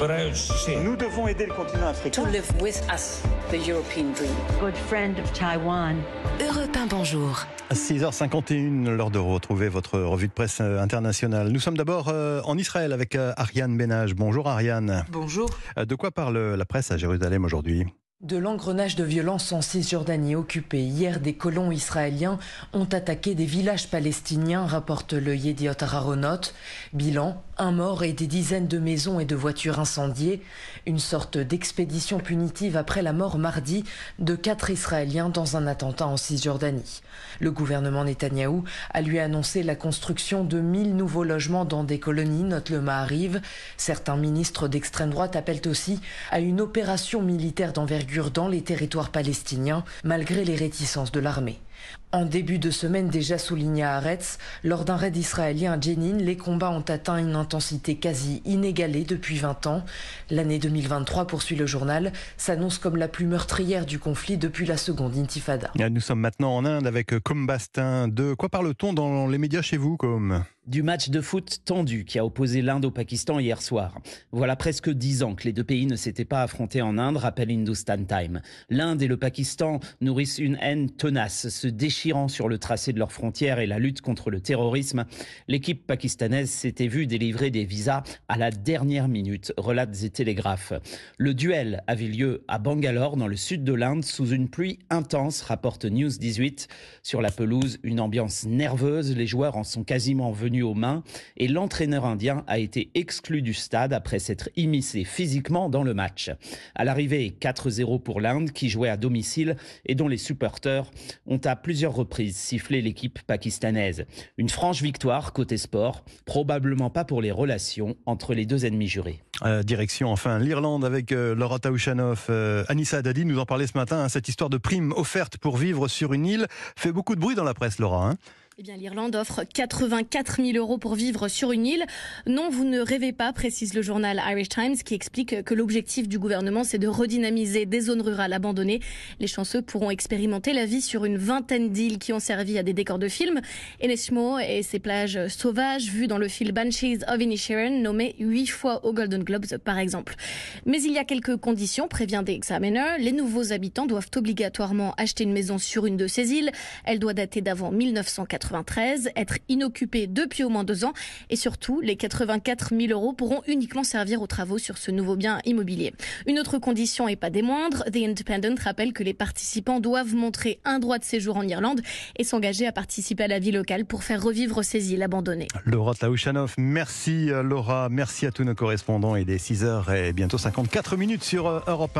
Nous devons aider le continent africain. To live with us, the European dream. Good friend of Taiwan. Europe 1, bonjour. 6h51, l'heure de retrouver votre revue de presse internationale. Nous sommes d'abord euh, en Israël avec euh, Ariane Benage. Bonjour Ariane. Bonjour. Euh, De quoi parle la presse à Jérusalem aujourd'hui? De l'engrenage de violence en Cisjordanie occupée. Hier, des colons israéliens ont attaqué des villages palestiniens, rapporte le Yediot Aharonot. Bilan, un mort et des dizaines de maisons et de voitures incendiées. Une sorte d'expédition punitive après la mort mardi de quatre Israéliens dans un attentat en Cisjordanie. Le gouvernement Netanyahou a lui annoncé la construction de 1000 nouveaux logements dans des colonies, note le Mahariv. Certains ministres d'extrême droite appellent aussi à une opération militaire d'envergure dans les territoires palestiniens, malgré les réticences de l'armée. En début de semaine déjà souligné à Haaretz, lors d'un raid israélien à Jenin, les combats ont atteint une quasi inégalée depuis 20 ans. L'année 2023, poursuit le journal, s'annonce comme la plus meurtrière du conflit depuis la seconde intifada. Nous sommes maintenant en Inde avec Com Bastin. De quoi parle-t-on dans les médias chez vous, Com du match de foot tendu qui a opposé l'Inde au Pakistan hier soir. Voilà presque dix ans que les deux pays ne s'étaient pas affrontés en Inde, rappelle Hindustan Time. L'Inde et le Pakistan nourrissent une haine tenace, se déchirant sur le tracé de leurs frontières et la lutte contre le terrorisme. L'équipe pakistanaise s'était vue délivrer des visas à la dernière minute, relates et télégraphes. Le duel avait lieu à Bangalore, dans le sud de l'Inde, sous une pluie intense, rapporte News 18. Sur la pelouse, une ambiance nerveuse, les joueurs en sont quasiment venus aux mains et l'entraîneur indien a été exclu du stade après s'être immiscé physiquement dans le match. À l'arrivée, 4-0 pour l'Inde qui jouait à domicile et dont les supporters ont à plusieurs reprises sifflé l'équipe pakistanaise. Une franche victoire côté sport, probablement pas pour les relations entre les deux ennemis jurés. Euh, direction enfin l'Irlande avec euh, Laura Taouchanoff. Euh, Anissa Dadi nous en parlait ce matin. Hein, cette histoire de prime offerte pour vivre sur une île fait beaucoup de bruit dans la presse, Laura. Hein eh bien, l'Irlande offre 84 000 euros pour vivre sur une île. Non, vous ne rêvez pas, précise le journal Irish Times, qui explique que l'objectif du gouvernement, c'est de redynamiser des zones rurales abandonnées. Les chanceux pourront expérimenter la vie sur une vingtaine d'îles qui ont servi à des décors de films. Ennismore et ses plages sauvages, vues dans le film Banshees of Inisherin, nommé huit fois aux Golden Globes, par exemple. Mais il y a quelques conditions, prévient The Examiner. Les nouveaux habitants doivent obligatoirement acheter une maison sur une de ces îles. Elle doit dater d'avant 1980 être inoccupé depuis au moins deux ans et surtout les 84 000 euros pourront uniquement servir aux travaux sur ce nouveau bien immobilier. Une autre condition et pas des moindres, The Independent rappelle que les participants doivent montrer un droit de séjour en Irlande et s'engager à participer à la vie locale pour faire revivre ces îles abandonnées. Laura Tlaouchanov, merci Laura, merci à tous nos correspondants. Il est 6h et bientôt 54 minutes sur Europe 1.